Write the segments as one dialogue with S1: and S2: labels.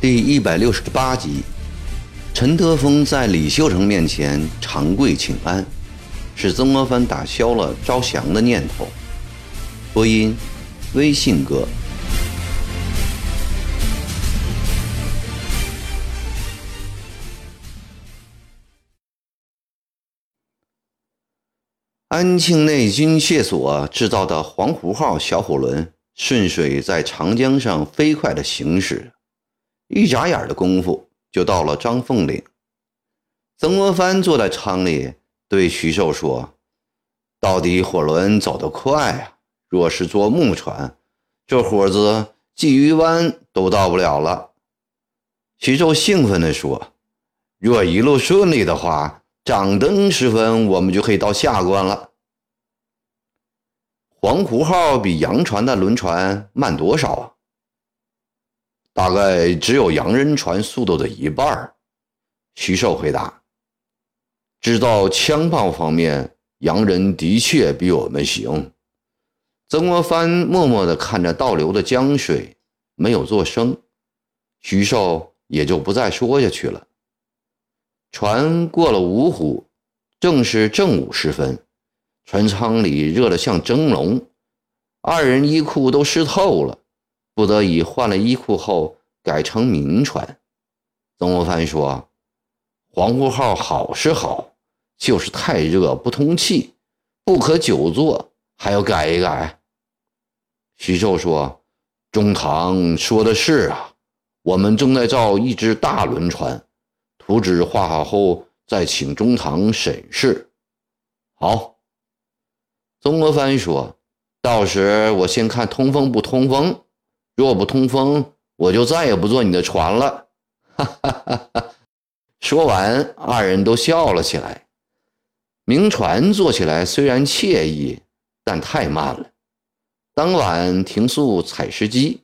S1: 第一百六十八集，陈德峰在李秀成面前长跪请安，使曾国藩打消了招降的念头。播音：微信哥。安庆内军械所制造的黄湖号小火轮顺水在长江上飞快地行驶。一眨眼的功夫，就到了张凤岭。曾国藩坐在舱里，对徐寿说：“到底火轮走得快啊！若是坐木船，这伙子鲫鱼湾都到不了了。”徐寿兴奋地说：“若一路顺利的话，掌灯时分，我们就可以到下关了。”黄湖号比洋船的轮船慢多少啊？大概只有洋人船速度的一半徐寿回答：“制造枪炮方面，洋人的确比我们行。”曾国藩默默地看着倒流的江水，没有作声。徐寿也就不再说下去了。船过了芜湖，正是正午时分，船舱里热得像蒸笼，二人衣裤都湿透了。不得已换了衣裤后，改成民船。曾国藩说：“黄湖号好是好，就是太热不通气，不可久坐，还要改一改。”徐寿说：“中堂说的是啊，我们正在造一只大轮船，图纸画好后再请中堂审视。”好。曾国藩说：“到时我先看通风不通风。”若不通风，我就再也不坐你的船了。哈哈哈哈说完，二人都笑了起来。明船坐起来虽然惬意，但太慢了。当晚停宿采石矶，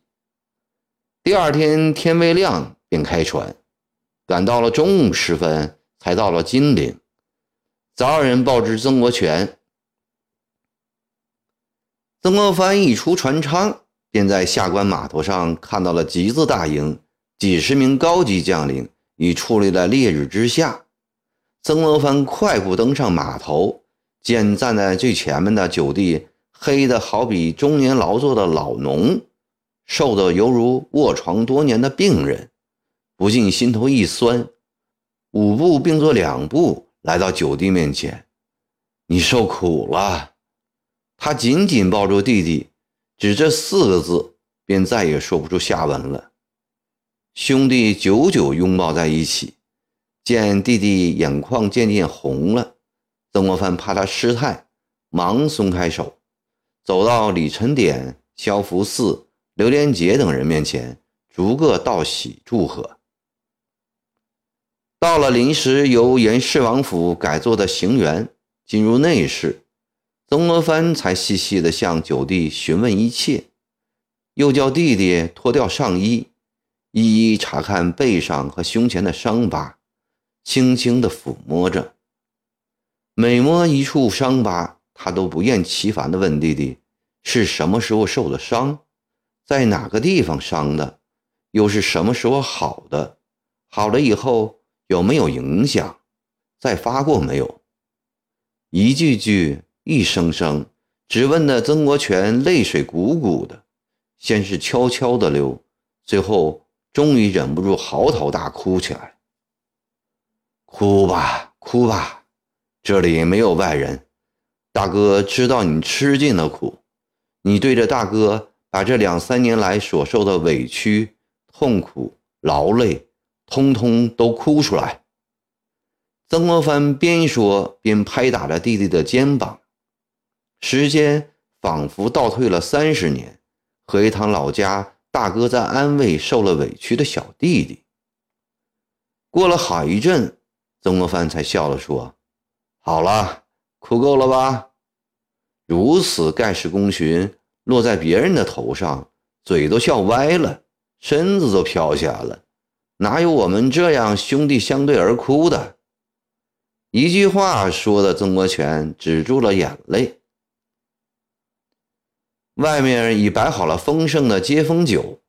S1: 第二天天未亮便开船，赶到了中午时分才到了金陵。早有人报知曾国荃，曾国藩一出船舱。便在下关码头上看到了吉字大营，几十名高级将领已矗立在烈日之下。曾国藩快步登上码头，见站在最前面的九弟黑的好比中年劳作的老农，瘦得犹如卧床多年的病人，不禁心头一酸，五步并作两步来到九弟面前：“你受苦了。”他紧紧抱住弟弟。只这四个字，便再也说不出下文了。兄弟久久拥抱在一起，见弟弟眼眶渐渐红了，曾国藩怕他失态，忙松开手，走到李承典、萧福四、刘连杰等人面前，逐个道喜祝贺。到了临时由严世王府改做的行辕，进入内室。曾国藩才细细地向九弟询问一切，又叫弟弟脱掉上衣，一一查看背上和胸前的伤疤，轻轻地抚摸着。每摸一处伤疤，他都不厌其烦地问弟弟：是什么时候受的伤，在哪个地方伤的，又是什么时候好的？好了以后有没有影响？再发过没有？一句句。一声声，只问的曾国荃泪水汩汩的，先是悄悄的流，最后终于忍不住嚎啕大哭起来。哭吧，哭吧，这里没有外人，大哥知道你吃尽了苦，你对着大哥把这两三年来所受的委屈、痛苦、劳累，通通都哭出来。曾国藩边说边拍打着弟弟的肩膀。时间仿佛倒退了三十年，回一趟老家大哥在安慰受了委屈的小弟弟。过了好一阵，曾国藩才笑了说：“好了，哭够了吧？如此盖世功勋落在别人的头上，嘴都笑歪了，身子都飘下了，哪有我们这样兄弟相对而哭的？”一句话说的曾国荃止住了眼泪。外面已摆好了丰盛的接风酒，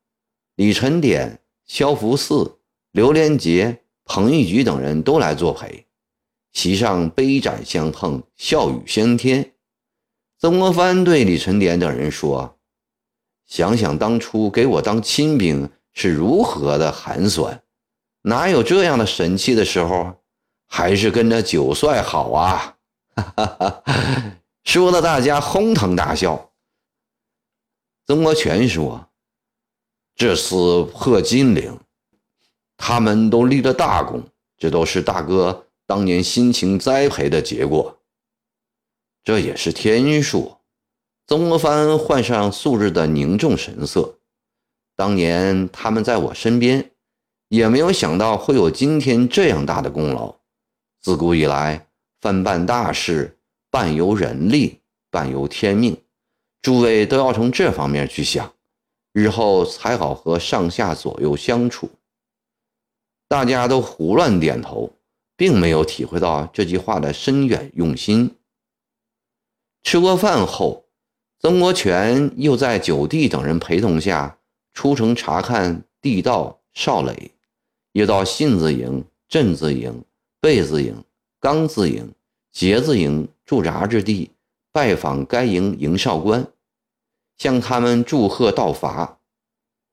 S1: 李晨典、萧福四、刘连杰、彭玉菊等人都来作陪。席上杯盏相碰，笑语喧天。曾国藩对李晨典等人说：“想想当初给我当亲兵是如何的寒酸，哪有这样的神气的时候？还是跟着九帅好啊！”哈哈哈，说的大家哄堂大笑。曾国荃说：“这次破金陵，他们都立了大功，这都是大哥当年辛勤栽培的结果。”这也是天数。曾国藩换上素日的凝重神色。当年他们在我身边，也没有想到会有今天这样大的功劳。自古以来，凡办大事，半由人力，半由天命。诸位都要从这方面去想，日后才好和上下左右相处。大家都胡乱点头，并没有体会到这句话的深远用心。吃过饭后，曾国荃又在九弟等人陪同下出城查看地道、哨垒，又到信字营、镇字营、贝字营、钢字营、节字营驻扎之地，拜访该营营哨官，向他们祝贺道伐。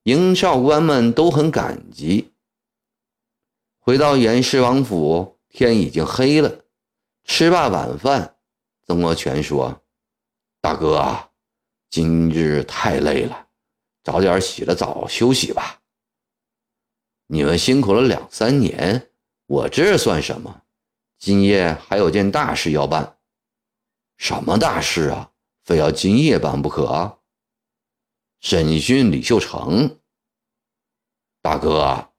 S1: 营哨官们都很感激。回到袁氏王府，天已经黑了。吃罢晚饭。曾国荃说：“大哥啊，今日太累了，早点洗了澡休息吧。你们辛苦了两三年，我这算什么？今夜还有件大事要办。什么大事啊？非要今夜办不可？审讯李秀成。大哥，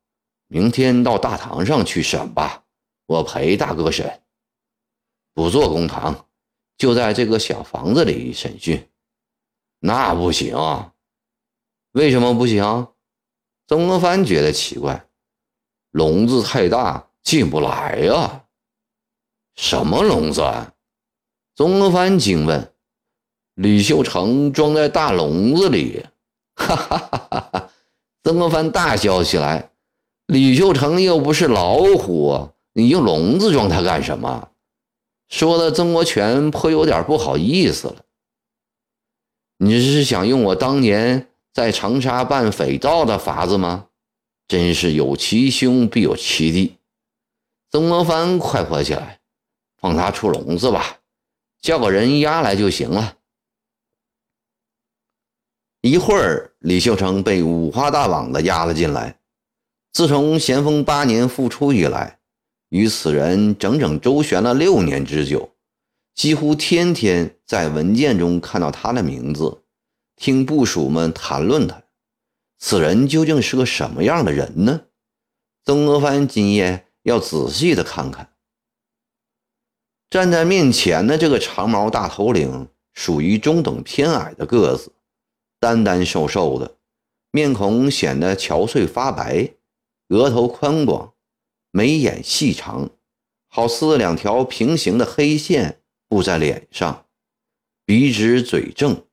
S1: 明天到大堂上去审吧，我陪大哥审。不做公堂。”就在这个小房子里审讯，那不行。为什么不行？曾国藩觉得奇怪，笼子太大，进不来呀。什么笼子？曾国藩惊问。李秀成装在大笼子里。哈哈哈哈哈！曾国藩大笑起来。李秀成又不是老虎，你用笼子装他干什么？说的曾国荃颇有点不好意思了。你是想用我当年在长沙办匪盗的法子吗？真是有其兄必有其弟。曾国藩快活起来，放他出笼子吧，叫个人押来就行了。一会儿，李秀成被五花大绑的押了进来。自从咸丰八年复出以来。与此人整整周旋了六年之久，几乎天天在文件中看到他的名字，听部属们谈论他。此人究竟是个什么样的人呢？曾国藩今夜要仔细的看看。站在面前的这个长毛大头领，属于中等偏矮的个子，单单瘦瘦的，面孔显得憔悴发白，额头宽广。眉眼细长，好似两条平行的黑线布在脸上，鼻直嘴正，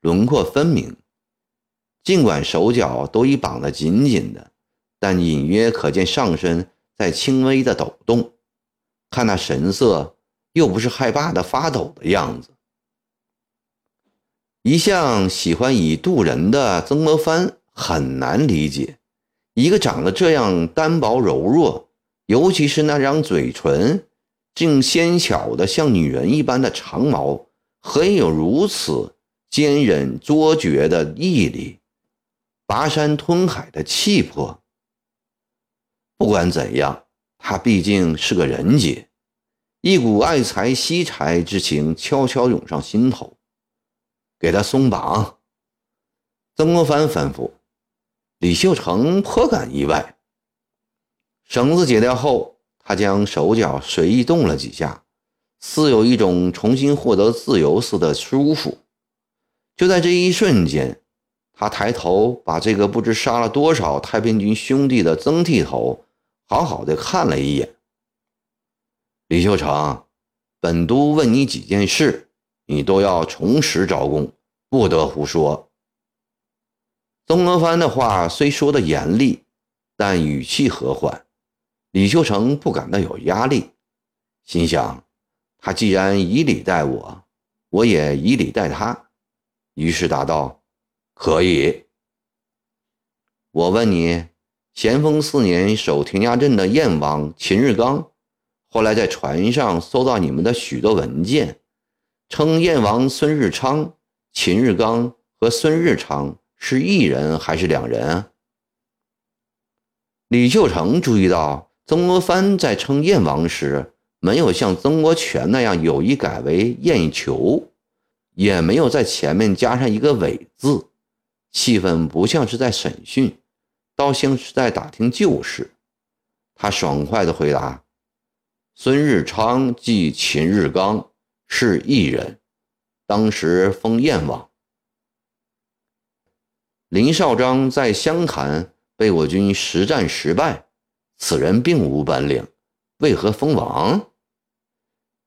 S1: 轮廓分明。尽管手脚都已绑得紧紧的，但隐约可见上身在轻微的抖动。看那神色，又不是害怕的发抖的样子。一向喜欢以度人的曾国藩很难理解，一个长得这样单薄柔弱。尤其是那张嘴唇，竟纤巧的像女人一般的长毛，何以有如此坚忍卓绝的毅力，拔山吞海的气魄？不管怎样，他毕竟是个人杰，一股爱财惜财之情悄悄涌上心头。给他松绑。曾国藩吩咐，李秀成颇感意外。绳子解掉后，他将手脚随意动了几下，似有一种重新获得自由似的舒服。就在这一瞬间，他抬头把这个不知杀了多少太平军兄弟的曾剃头好好的看了一眼。李秀成，本都问你几件事，你都要从实招供，不得胡说。曾国藩的话虽说的严厉，但语气和缓，李秀成不感到有压力，心想他既然以礼待我，我也以礼待他，于是答道：“可以。”我问你，咸丰四年守田家镇的燕王秦日刚，后来在船上搜到你们的许多文件，称燕王孙日昌、秦日刚和孙日昌。是一人还是两人？李秀成注意到，曾国藩在称燕王时，没有像曾国荃那样有意改为燕囚，也没有在前面加上一个伪字，气氛不像是在审讯，倒像是在打听旧事。他爽快地回答：“孙日昌即秦日刚，是异人，当时封燕王。”林少章在湘潭被我军实战失败，此人并无本领，为何封王？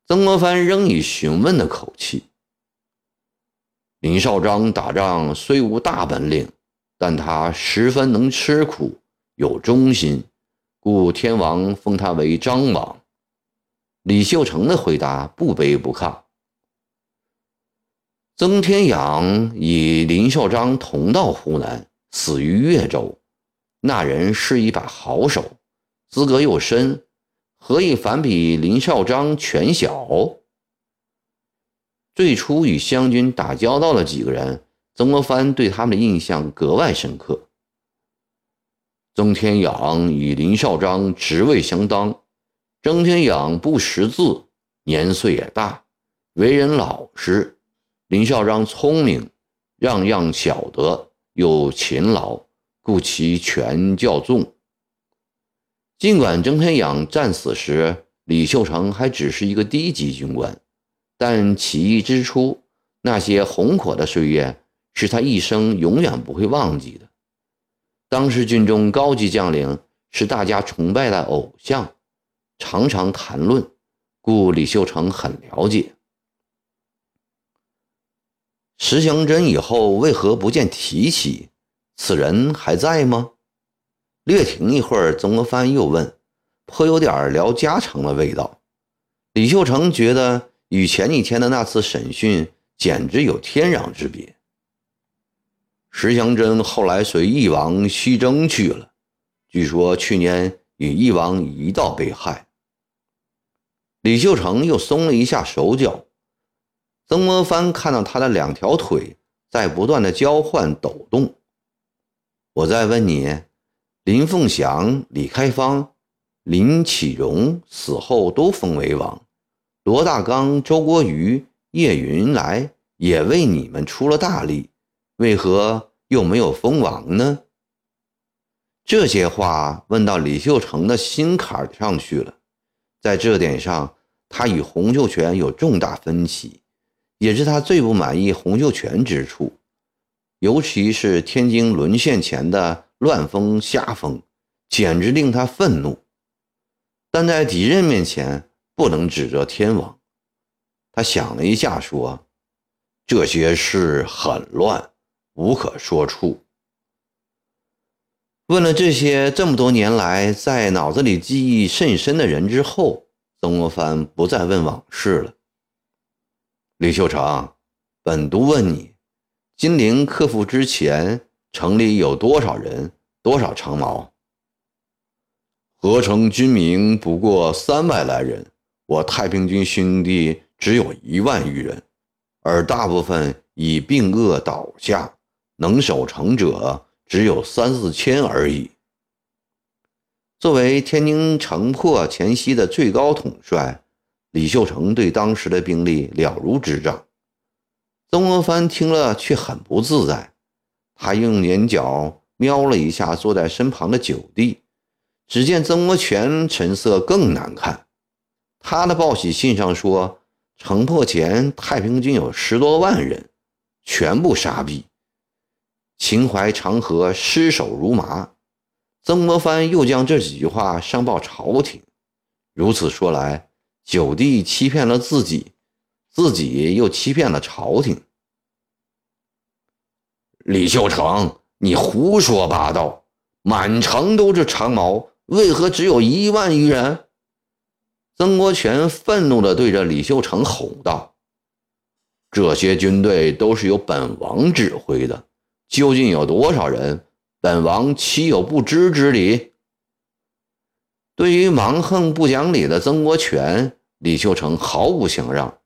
S1: 曾国藩仍以询问的口气。林少章打仗虽无大本领，但他十分能吃苦，有忠心，故天王封他为张王。李秀成的回答不卑不亢。曾天养与林孝章同到湖南，死于越州。那人是一把好手，资格又深，何以反比林孝章权小？最初与湘军打交道的几个人，曾国藩对他们的印象格外深刻。曾天养与林孝章职位相当，曾天养不识字，年岁也大，为人老实。林孝章聪明，样样晓得，又勤劳，故其权较重。尽管曾天养战死时，李秀成还只是一个低级军官，但起义之初那些红火的岁月，是他一生永远不会忘记的。当时军中高级将领是大家崇拜的偶像，常常谈论，故李秀成很了解。石祥珍以后为何不见提起？此人还在吗？略停一会儿，曾国藩又问，颇有点聊家常的味道。李秀成觉得与前几天的那次审讯简直有天壤之别。石祥珍后来随翼王西征去了，据说去年与翼王一道被害。李秀成又松了一下手脚。曾国藩看到他的两条腿在不断的交换抖动。我再问你，林凤祥、李开芳、林启荣死后都封为王，罗大刚、周国瑜、叶云来也为你们出了大力，为何又没有封王呢？这些话问到李秀成的心坎上去了，在这点上，他与洪秀全有重大分歧。也是他最不满意洪秀全之处，尤其是天津沦陷前的乱封瞎封，简直令他愤怒。但在敌人面前不能指责天王。他想了一下，说：“这些事很乱，无可说处。”问了这些这么多年来在脑子里记忆甚深的人之后，曾国藩不再问往事了。李秀成，本督问你，金陵克复之前，城里有多少人？多少长矛？合城军民不过三万来人，我太平军兄弟只有一万余人，而大部分已病恶倒下，能守城者只有三四千而已。作为天津城破前夕的最高统帅。李秀成对当时的兵力了如指掌，曾国藩听了却很不自在。他用眼角瞄了一下坐在身旁的九弟，只见曾国荃神色更难看。他的报喜信上说，城破前太平军有十多万人，全部杀毙，秦淮长河尸首如麻。曾国藩又将这几句话上报朝廷，如此说来。九弟欺骗了自己，自己又欺骗了朝廷。李秀成，你胡说八道！满城都是长毛，为何只有一万余人？曾国荃愤怒地对着李秀成吼道：“这些军队都是由本王指挥的，究竟有多少人？本王岂有不知之理？”对于蛮横不讲理的曾国荃，李秀成毫不相让，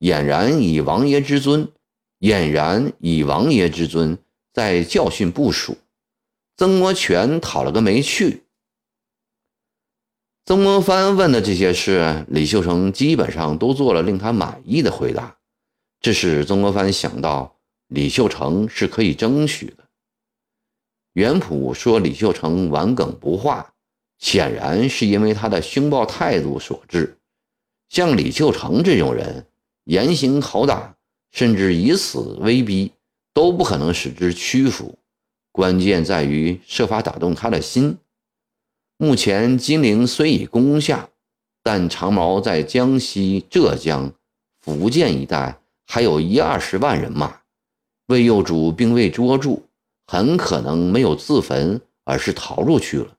S1: 俨然以王爷之尊，俨然以王爷之尊在教训部属。曾国荃讨了个没趣。曾国藩问的这些事，李秀成基本上都做了令他满意的回答，这使曾国藩想到李秀成是可以争取的。袁普说李秀成顽梗不化，显然是因为他的凶暴态度所致。像李秀成这种人，严刑拷打，甚至以死威逼，都不可能使之屈服。关键在于设法打动他的心。目前金陵虽已攻下，但长毛在江西、浙江、福建一带还有一二十万人马，魏幼主并未捉住，很可能没有自焚，而是逃出去了。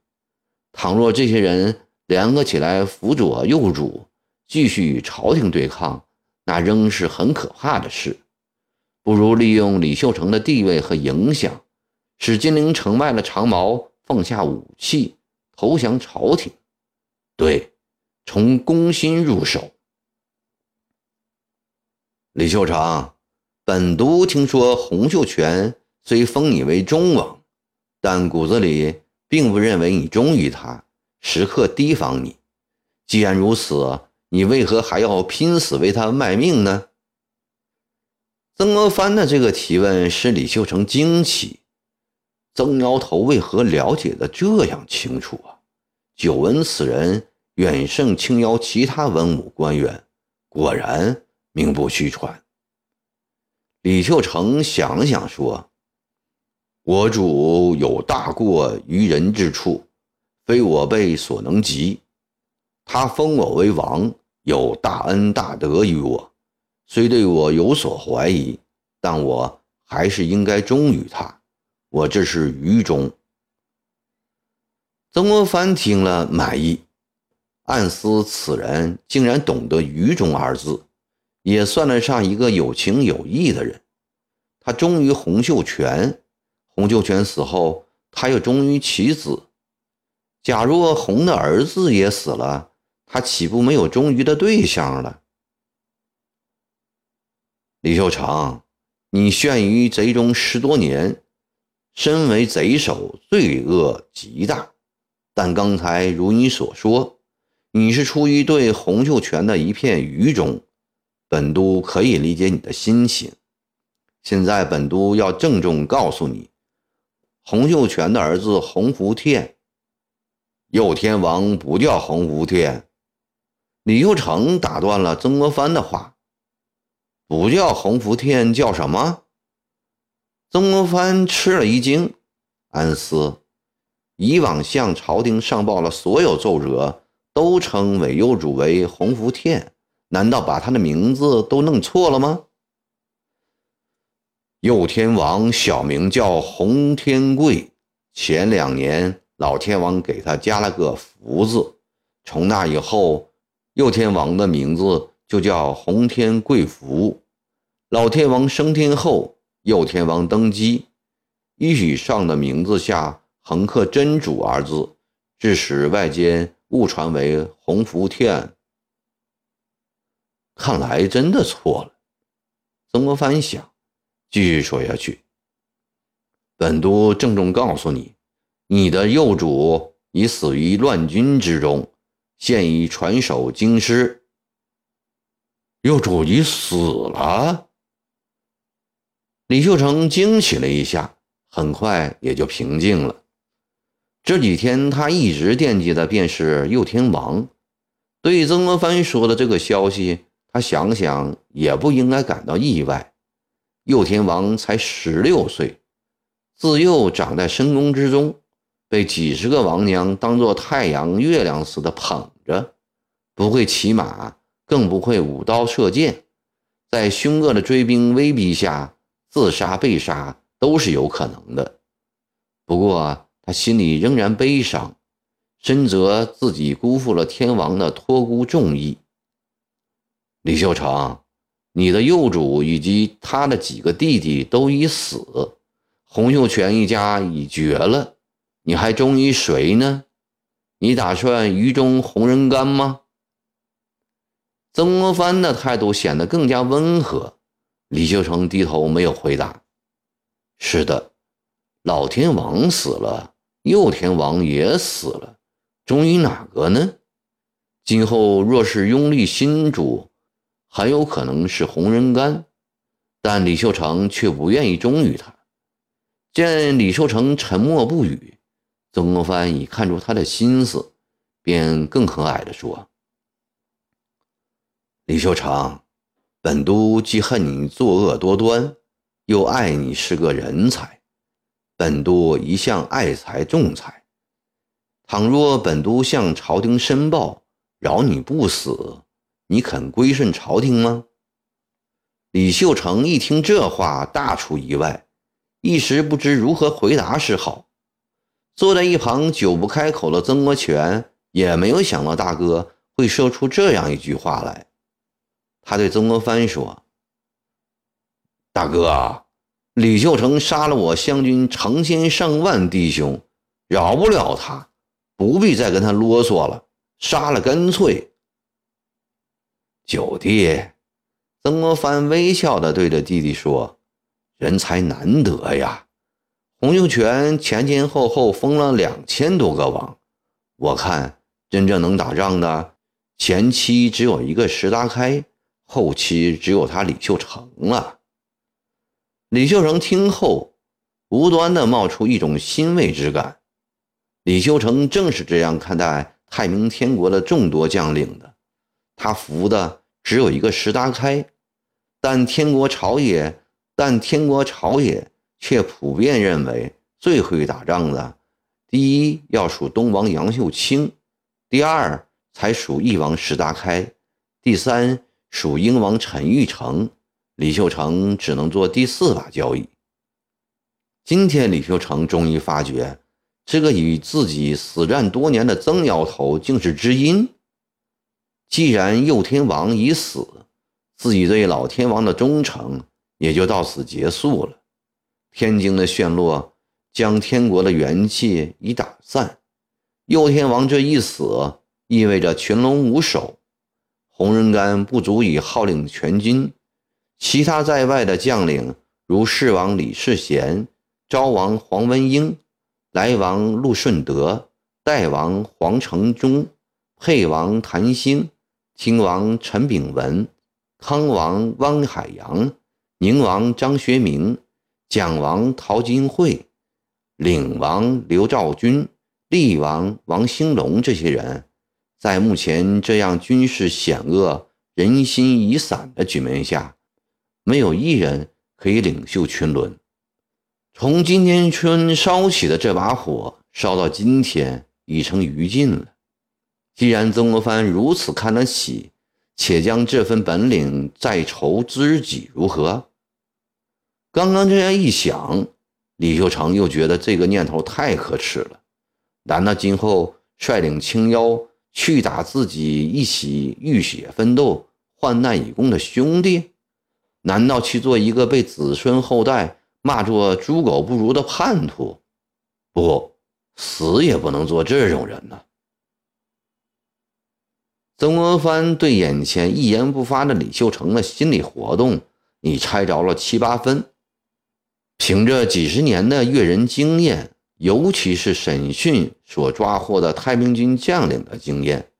S1: 倘若这些人联合起来辅佐幼主，继续与朝廷对抗，那仍是很可怕的事。不如利用李秀成的地位和影响。使金陵城外的长毛放下武器，投降朝廷。对，从攻心入手。李秀成，本都听说洪秀全虽封你为忠王，但骨子里并不认为你忠于他，时刻提防你。既然如此，你为何还要拼死为他卖命呢？曾国藩的这个提问使李秀成惊奇。曾苗头为何了解的这样清楚啊？久闻此人远胜青瑶其他文武官员，果然名不虚传。李秀成想了想说：“我主有大过于人之处，非我辈所能及。他封我为王，有大恩大德于我，虽对我有所怀疑，但我还是应该忠于他。”我这是愚忠。曾国藩听了满意，暗思此人竟然懂得“愚忠”二字，也算得上一个有情有义的人。他忠于洪秀全，洪秀全死后，他又忠于其子。假若洪的儿子也死了，他岂不没有忠于的对象了？李秀成，你陷于贼中十多年。身为贼首，罪恶极大。但刚才如你所说，你是出于对洪秀全的一片愚忠，本都可以理解你的心情。现在本都要郑重告诉你，洪秀全的儿子洪福天，佑天王不叫洪福天。李秀成打断了曾国藩的话：“不叫洪福天，叫什么？”曾国藩吃了一惊，暗思：以往向朝廷上报了所有奏折，都称韦幼主为洪福天，难道把他的名字都弄错了吗？右天王小名叫洪天贵，前两年老天王给他加了个福字，从那以后，右天王的名字就叫洪天贵福。老天王升天后。右天王登基，依许上的名字下横刻“真主”二字，致使外间误传为洪福天。看来真的错了。曾国藩想，继续说下去。本都郑重告诉你，你的幼主已死于乱军之中，现已传首京师。幼主已死了。李秀成惊喜了一下，很快也就平静了。这几天他一直惦记的便是幼天王。对曾国藩说的这个消息，他想想也不应该感到意外。右天王才十六岁，自幼长在深宫之中，被几十个王娘当做太阳、月亮似的捧着，不会骑马，更不会舞刀射箭，在凶恶的追兵威逼下自杀被杀都是有可能的。不过他心里仍然悲伤，深责自己辜负了天王的托孤重义。李秀成，你的幼主以及他的几个弟弟都已死，洪秀全一家已绝了，你还忠于谁呢？你打算愚忠洪仁干吗？曾国藩的态度显得更加温和。李秀成低头没有回答。是的，老天王死了，幼天王也死了，忠于哪个呢？今后若是拥立新主，很有可能是洪仁干，但李秀成却不愿意忠于他。见李秀成沉默不语，曾国藩已看出他的心思，便更和蔼地说。李秀成，本都既恨你作恶多端，又爱你是个人才。本都一向爱才重财，倘若本都向朝廷申报，饶你不死，你肯归顺朝廷吗？李秀成一听这话，大出意外，一时不知如何回答是好。坐在一旁久不开口的曾国荃也没有想到大哥会说出这样一句话来。他对曾国藩说：“大哥，李秀成杀了我湘军成千上万弟兄，饶不了他，不必再跟他啰嗦了，杀了干脆。”九弟，曾国藩微笑地对着弟弟说：“人才难得呀，洪秀全前前后后封了两千多个王，我看真正能打仗的，前期只有一个石达开。”后期只有他李秀成了。李秀成听后，无端的冒出一种欣慰之感。李秀成正是这样看待太平天国的众多将领的。他服的只有一个石达开，但天国朝野，但天国朝野却普遍认为最会打仗的，第一要数东王杨秀清，第二才数翼王石达开，第三。属英王陈玉成，李秀成只能做第四把交椅。今天李秀成终于发觉，这个与自己死战多年的曾摇头竟是知音。既然右天王已死，自己对老天王的忠诚也就到此结束了。天津的陷落将天国的元气已打散，右天王这一死，意味着群龙无首。洪仁干不足以号令全军，其他在外的将领如世王李世贤、昭王黄文英、来王陆顺德、代王黄承宗、沛王谭兴、听王陈炳文、康王汪海洋、宁王张学明、蒋王陶金会、领王刘兆军、厉王王兴隆这些人。在目前这样军事险恶、人心已散的局面下，没有一人可以领袖群伦。从今天春烧起的这把火，烧到今天已成余烬了。既然曾国藩如此看得起，且将这份本领再酬知己，如何？刚刚这样一想，李秀成又觉得这个念头太可耻了。难道今后率领青妖？去打自己一起浴血奋斗、患难以共的兄弟？难道去做一个被子孙后代骂作猪狗不如的叛徒？不，死也不能做这种人呢！曾国藩对眼前一言不发的李秀成的心理活动已猜着了七八分，凭着几十年的阅人经验。尤其是审讯所抓获的太平军将领的经验，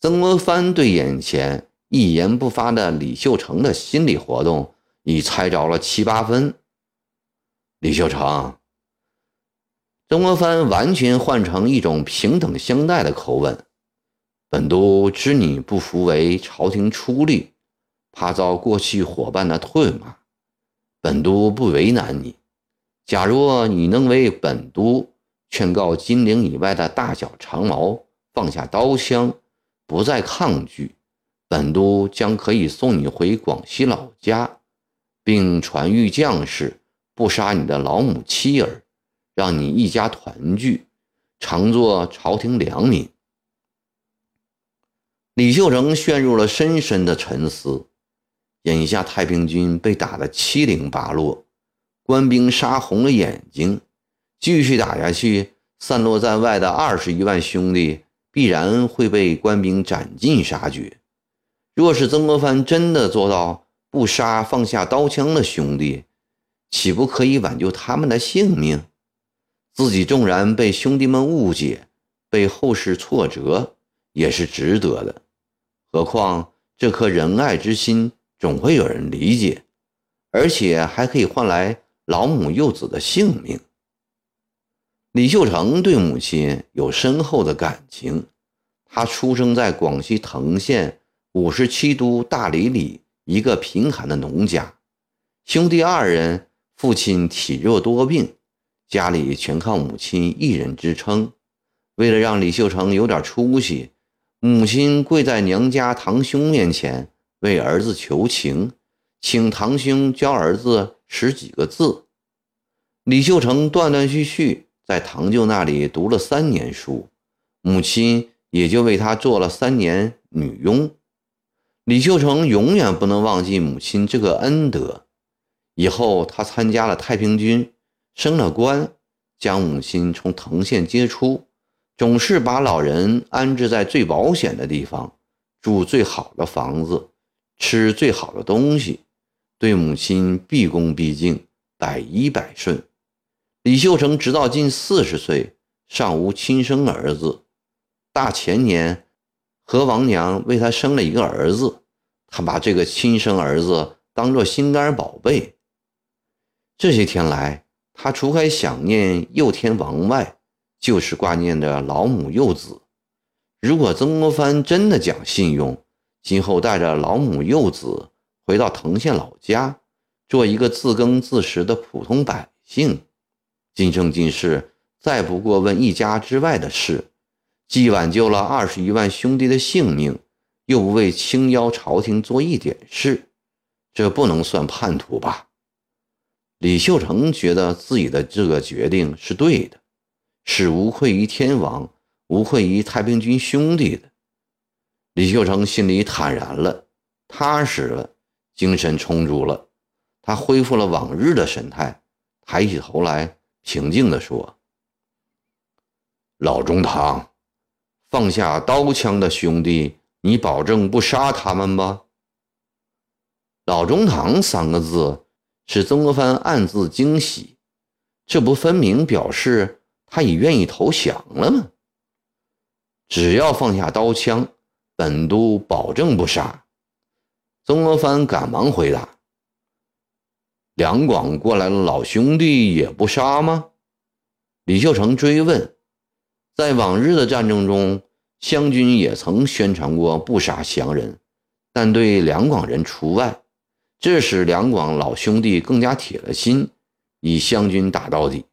S1: 曾国藩对眼前一言不发的李秀成的心理活动已猜着了七八分。李秀成，曾国藩完全换成一种平等相待的口吻：“本都知你不服为朝廷出力，怕遭过去伙伴的唾骂，本都不为难你。”假若你能为本都劝告金陵以外的大小长毛放下刀枪，不再抗拒，本都将可以送你回广西老家，并传谕将士不杀你的老母妻儿，让你一家团聚，常做朝廷良民。李秀成陷入了深深的沉思。眼下太平军被打得七零八落，官兵杀红了眼睛，继续打下去，散落在外的二十余万兄弟必然会被官兵斩尽杀绝。若是曾国藩真的做到不杀放下刀枪的兄弟，岂不可以挽救他们的性命？自己纵然被兄弟们误解，被后世挫折，也是值得的。何况这颗仁爱之心。总会有人理解，而且还可以换来老母幼子的性命。李秀成对母亲有深厚的感情，他出生在广西藤县五十七都大里里一个贫寒的农家，兄弟二人，父亲体弱多病，家里全靠母亲一人支撑。为了让李秀成有点出息，母亲跪在娘家堂兄面前。为儿子求情，请堂兄教儿子识几个字。李秀成断断续续在堂舅那里读了三年书，母亲也就为他做了三年女佣。李秀成永远不能忘记母亲这个恩德。以后他参加了太平军，升了官，将母亲从藤县接出，总是把老人安置在最保险的地方，住最好的房子。吃最好的东西，对母亲毕恭毕敬，百依百顺。李秀成直到近四十岁，尚无亲生儿子。大前年，何王娘为他生了一个儿子，他把这个亲生儿子当作心肝宝贝。这些天来，他除开想念幼天王外，就是挂念着老母幼子。如果曾国藩真的讲信用，今后带着老母幼子回到藤县老家，做一个自耕自食的普通百姓，今生今世再不过问一家之外的事，既挽救了二十余万兄弟的性命，又不为清妖朝廷做一点事，这不能算叛徒吧？李秀成觉得自己的这个决定是对的，是无愧于天王，无愧于太平军兄弟的。李秀成心里坦然了，踏实了，精神充足了。他恢复了往日的神态，抬起头来，平静地说：“老中堂，放下刀枪的兄弟，你保证不杀他们吗？”“老中堂”三个字使曾国藩暗自惊喜，这不分明表示他也愿意投降了吗？只要放下刀枪。本都保证不杀。曾国藩赶忙回答：“两广过来了，老兄弟也不杀吗？”李秀成追问：“在往日的战争中，湘军也曾宣传过不杀湘人，但对两广人除外。这使两广老兄弟更加铁了心，与湘军打到底。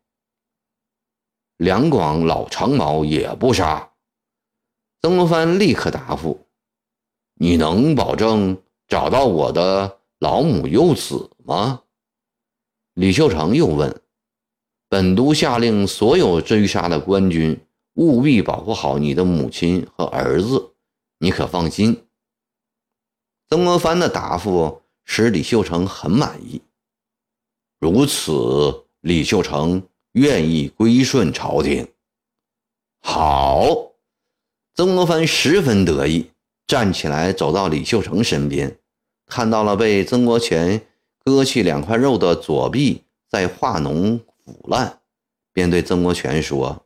S1: 两广老长毛也不杀。”曾国藩立刻答复：“你能保证找到我的老母幼子吗？”李秀成又问：“本都下令所有追杀的官军务必保护好你的母亲和儿子，你可放心。”曾国藩的答复使李秀成很满意。如此，李秀成愿意归顺朝廷。好。曾国藩十分得意，站起来走到李秀成身边，看到了被曾国荃割去两块肉的左臂在化脓腐烂，便对曾国荃说：“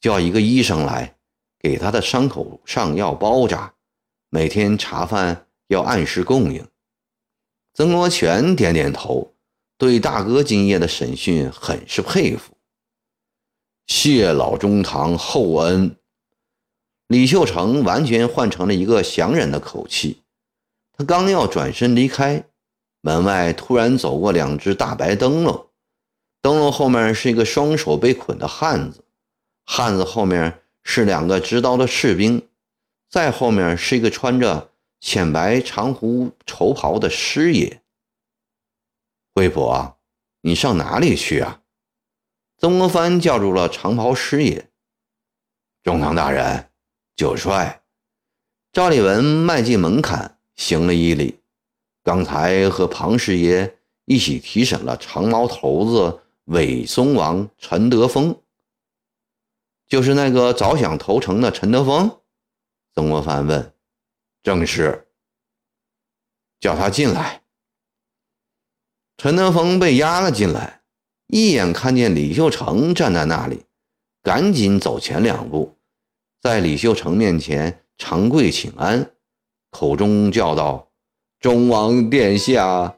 S1: 叫一个医生来，给他的伤口上药包扎，每天茶饭要按时供应。”曾国荃点点头，对大哥今夜的审讯很是佩服。谢老中堂厚恩。李秀成完全换成了一个降人的口气，他刚要转身离开，门外突然走过两只大白灯笼，灯笼后面是一个双手被捆的汉子，汉子后面是两个执刀的士兵，再后面是一个穿着浅白长胡绸袍的师爷。惠婆，你上哪里去啊？曾国藩叫住了长袍师爷。中堂大人，九帅。赵立文迈进门槛，行了一礼。刚才和庞师爷一起提审了长毛头子伪松王陈德丰，就是那个早想投诚的陈德丰。曾国藩问：“正是。”叫他进来。陈德峰被押了进来，一眼看见李秀成站在那里，赶紧走前两步，在李秀成面前长跪请安，口中叫道。忠王殿下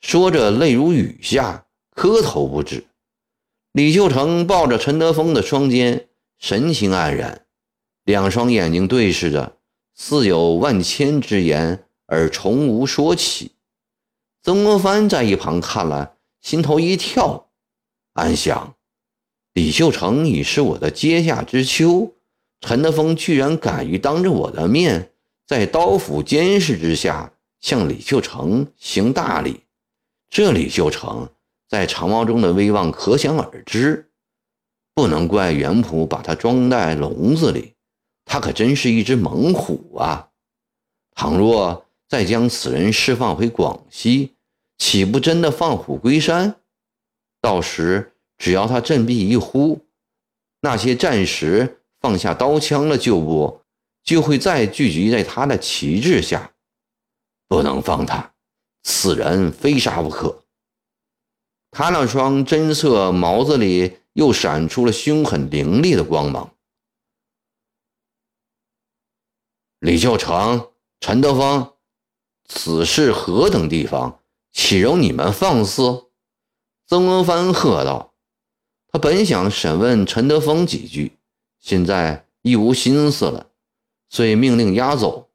S1: 说着，泪如雨下，磕头不止。李秀成抱着陈德峰的双肩，神情黯然，两双眼睛对视着，似有万千之言而从无说起。曾国藩在一旁看了，心头一跳，暗想：李秀成已是我的阶下之囚，陈德峰居然敢于当着我的面，在刀斧监视之下。向李秀成行大礼，这李秀成在长毛中的威望可想而知，不能怪袁普把他装在笼子里，他可真是一只猛虎啊！倘若再将此人释放回广西，岂不真的放虎归山？到时只要他振臂一呼，那些战时放下刀枪的旧部就会再聚集在他的旗帜下。不能放他，此人非杀不可。他那双真色眸子里又闪出了凶狠凌厉的光芒。李秀成、陈德芳，此事何等地方，岂容你们放肆？曾国藩喝道：“他本想审问陈德峰几句，现在一无心思了，遂命令押走。”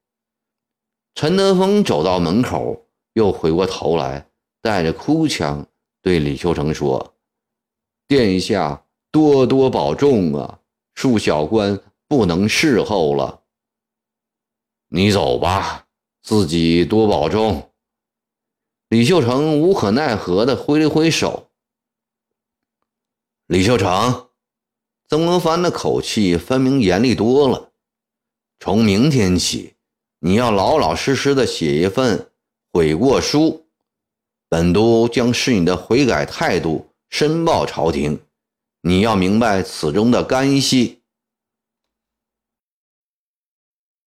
S1: 陈德峰走到门口，又回过头来，带着哭腔对李秀成说：“殿下多多保重啊，恕小官不能侍候了。你走吧，自己多保重。”李秀成无可奈何地挥了挥手。李秀成，曾国藩的口气分明严厉多了。从明天起。你要老老实实的写一份悔过书，本都将是你的悔改态度申报朝廷。你要明白此中的干系。